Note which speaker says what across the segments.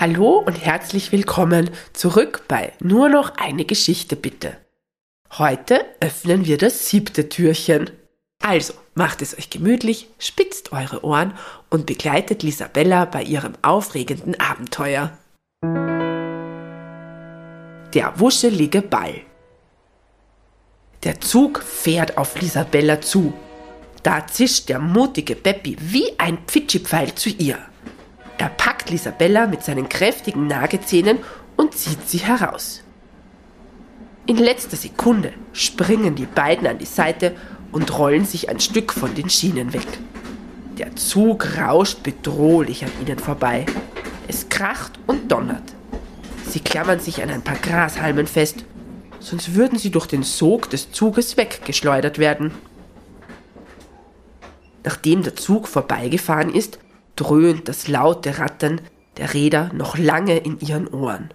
Speaker 1: Hallo und herzlich willkommen zurück bei Nur noch eine Geschichte bitte. Heute öffnen wir das siebte Türchen. Also macht es euch gemütlich, spitzt eure Ohren und begleitet Lisabella bei ihrem aufregenden Abenteuer. Der wuschelige Ball. Der Zug fährt auf Lisabella zu. Da zischt der mutige Beppi wie ein Pfitschipfeil zu ihr. Er packt Lisabella mit seinen kräftigen Nagezähnen und zieht sie heraus. In letzter Sekunde springen die beiden an die Seite und rollen sich ein Stück von den Schienen weg. Der Zug rauscht bedrohlich an ihnen vorbei. Es kracht und donnert. Sie klammern sich an ein paar Grashalmen fest, sonst würden sie durch den Sog des Zuges weggeschleudert werden. Nachdem der Zug vorbeigefahren ist, dröhnt das laute Rattern der Räder noch lange in ihren Ohren.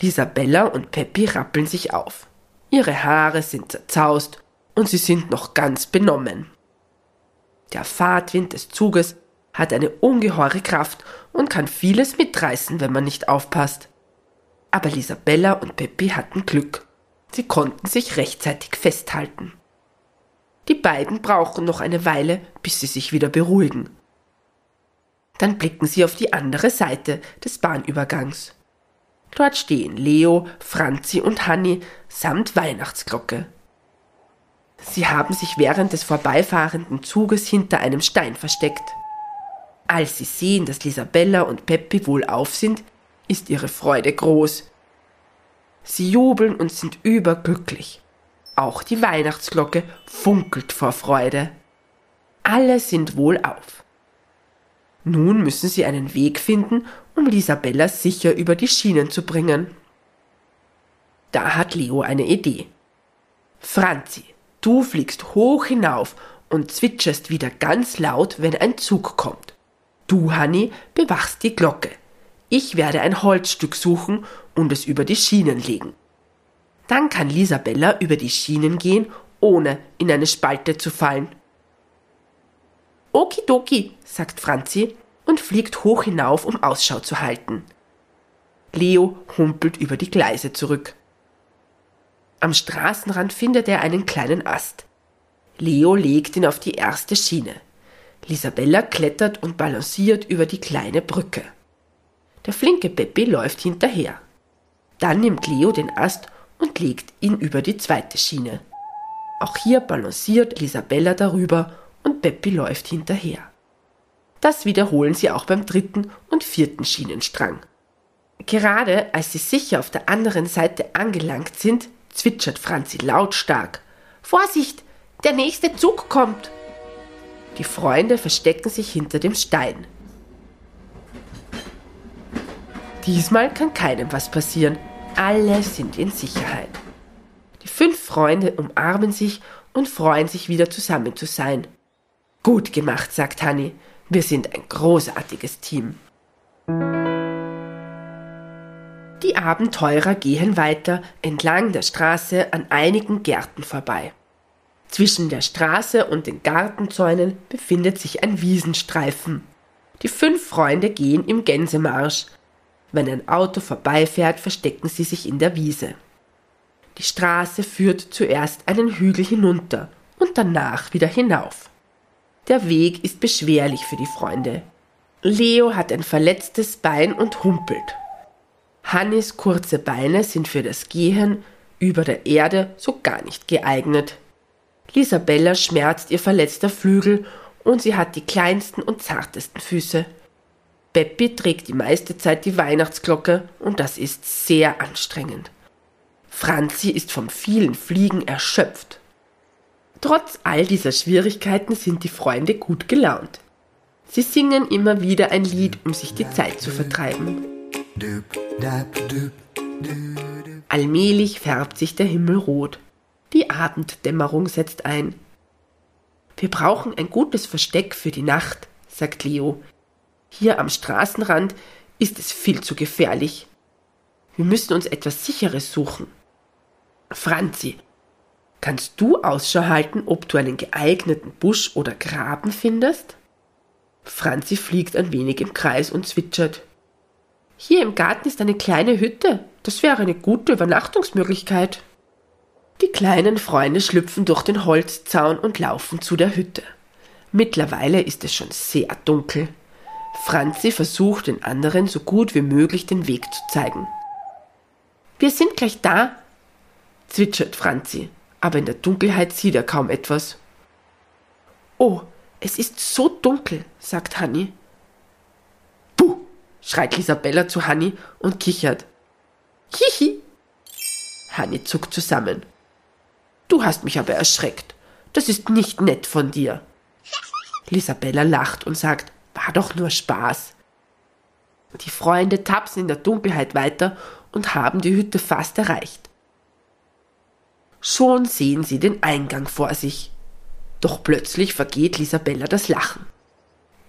Speaker 1: Lisabella und Peppi rappeln sich auf. Ihre Haare sind zerzaust und sie sind noch ganz benommen. Der Fahrtwind des Zuges hat eine ungeheure Kraft und kann vieles mitreißen, wenn man nicht aufpasst. Aber Lisabella und Peppi hatten Glück. Sie konnten sich rechtzeitig festhalten. Die beiden brauchen noch eine Weile, bis sie sich wieder beruhigen. Dann blicken sie auf die andere Seite des Bahnübergangs. Dort stehen Leo, Franzi und Hanni samt Weihnachtsglocke. Sie haben sich während des vorbeifahrenden Zuges hinter einem Stein versteckt. Als sie sehen, dass Lisabella und Peppi wohlauf sind, ist ihre Freude groß. Sie jubeln und sind überglücklich. Auch die Weihnachtsglocke funkelt vor Freude. Alle sind wohlauf. Nun müssen sie einen Weg finden, um Lisabella sicher über die Schienen zu bringen. Da hat Leo eine Idee. Franzi, du fliegst hoch hinauf und zwitscherst wieder ganz laut, wenn ein Zug kommt. Du, Hanni, bewachst die Glocke. Ich werde ein Holzstück suchen und es über die Schienen legen. Dann kann Lisabella über die Schienen gehen, ohne in eine Spalte zu fallen. Okidoki, sagt Franzi und fliegt hoch hinauf, um Ausschau zu halten. Leo humpelt über die Gleise zurück. Am Straßenrand findet er einen kleinen Ast. Leo legt ihn auf die erste Schiene. Lisabella klettert und balanciert über die kleine Brücke. Der flinke Peppi läuft hinterher. Dann nimmt Leo den Ast und legt ihn über die zweite Schiene. Auch hier balanciert Lisabella darüber und Peppi läuft hinterher. Das wiederholen sie auch beim dritten und vierten Schienenstrang. Gerade als sie sicher auf der anderen Seite angelangt sind, zwitschert Franzi lautstark. Vorsicht, der nächste Zug kommt! Die Freunde verstecken sich hinter dem Stein. Diesmal kann keinem was passieren. Alle sind in Sicherheit. Die fünf Freunde umarmen sich und freuen sich wieder zusammen zu sein. Gut gemacht, sagt Hanni. Wir sind ein großartiges Team. Die Abenteurer gehen weiter entlang der Straße an einigen Gärten vorbei. Zwischen der Straße und den Gartenzäunen befindet sich ein Wiesenstreifen. Die fünf Freunde gehen im Gänsemarsch. Wenn ein Auto vorbeifährt, verstecken sie sich in der Wiese. Die Straße führt zuerst einen Hügel hinunter und danach wieder hinauf. Der Weg ist beschwerlich für die Freunde. Leo hat ein verletztes Bein und humpelt. Hannis kurze Beine sind für das Gehen über der Erde so gar nicht geeignet. Lisabella schmerzt ihr verletzter Flügel und sie hat die kleinsten und zartesten Füße. Beppi trägt die meiste Zeit die Weihnachtsglocke und das ist sehr anstrengend. Franzi ist vom vielen Fliegen erschöpft. Trotz all dieser Schwierigkeiten sind die Freunde gut gelaunt. Sie singen immer wieder ein Lied, um sich die Zeit zu vertreiben. Allmählich färbt sich der Himmel rot. Die Abenddämmerung setzt ein. Wir brauchen ein gutes Versteck für die Nacht, sagt Leo. Hier am Straßenrand ist es viel zu gefährlich. Wir müssen uns etwas Sicheres suchen. Franzi, Kannst du Ausschau halten, ob du einen geeigneten Busch oder Graben findest? Franzi fliegt ein wenig im Kreis und zwitschert. Hier im Garten ist eine kleine Hütte. Das wäre eine gute Übernachtungsmöglichkeit. Die kleinen Freunde schlüpfen durch den Holzzaun und laufen zu der Hütte. Mittlerweile ist es schon sehr dunkel. Franzi versucht den anderen so gut wie möglich den Weg zu zeigen. Wir sind gleich da, zwitschert Franzi, aber in der Dunkelheit sieht er kaum etwas. Oh, es ist so dunkel, sagt Hanni. Puh, schreit Isabella zu Hanni und kichert. Hihi. Hanni zuckt zusammen. Du hast mich aber erschreckt. Das ist nicht nett von dir. Lisabella lacht und sagt, war doch nur Spaß. Die Freunde tapsen in der Dunkelheit weiter und haben die Hütte fast erreicht. Schon sehen sie den Eingang vor sich. Doch plötzlich vergeht Lisabella das Lachen.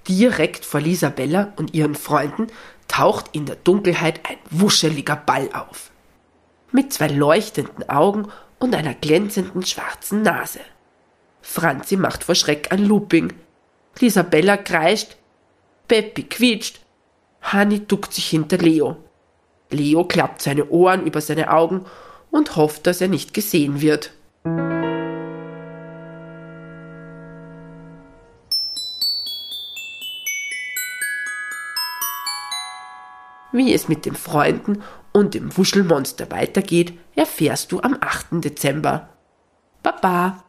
Speaker 1: Direkt vor Lisabella und ihren Freunden taucht in der Dunkelheit ein wuscheliger Ball auf. Mit zwei leuchtenden Augen und einer glänzenden schwarzen Nase. Franzi macht vor Schreck ein Looping. Lisabella kreischt. Peppi quietscht. Hanni duckt sich hinter Leo. Leo klappt seine Ohren über seine Augen und hofft, dass er nicht gesehen wird. Wie es mit den Freunden und dem Wuschelmonster weitergeht, erfährst du am 8. Dezember. Baba!